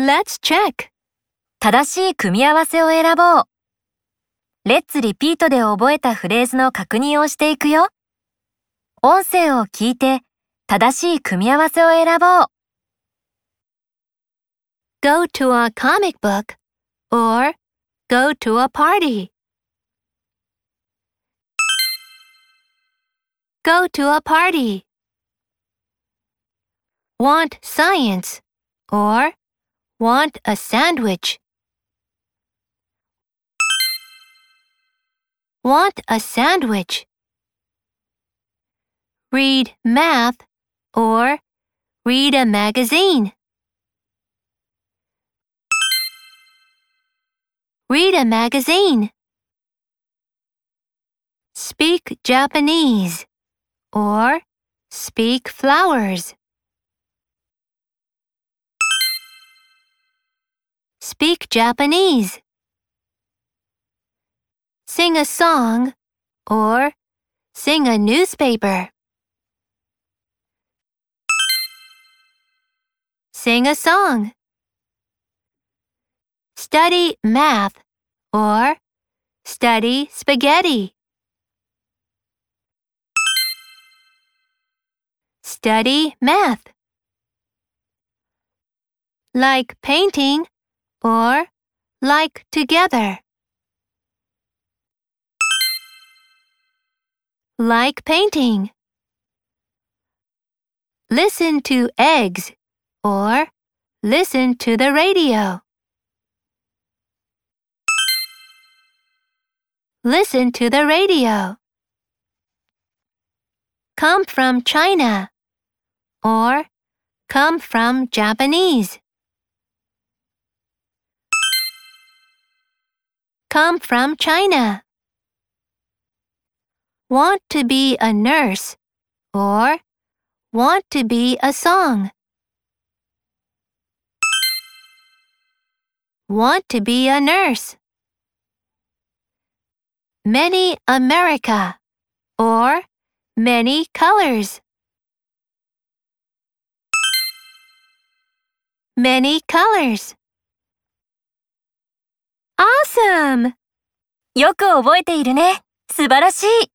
Let's check. 正しい組み合わせを選ぼう。レッツリピートで覚えたフレーズの確認をしていくよ。音声を聞いて正しい組み合わせを選ぼう。Go to a comic book or go to a party. Go to a party. Want science or want a sandwich. Want a sandwich. Read math or read a magazine. Read a magazine. Speak Japanese or speak flowers. Speak Japanese. Sing a song or sing a newspaper. Sing a song. Study math or study spaghetti. Study math. Like painting or like together. Like painting. Listen to eggs or listen to the radio. Listen to the radio. Come from China or come from Japanese. Come from China. Want to be a nurse or want to be a song. Want to be a nurse. Many America or many colors. Many colors. Awesome! よく覚えているね。素晴らしい。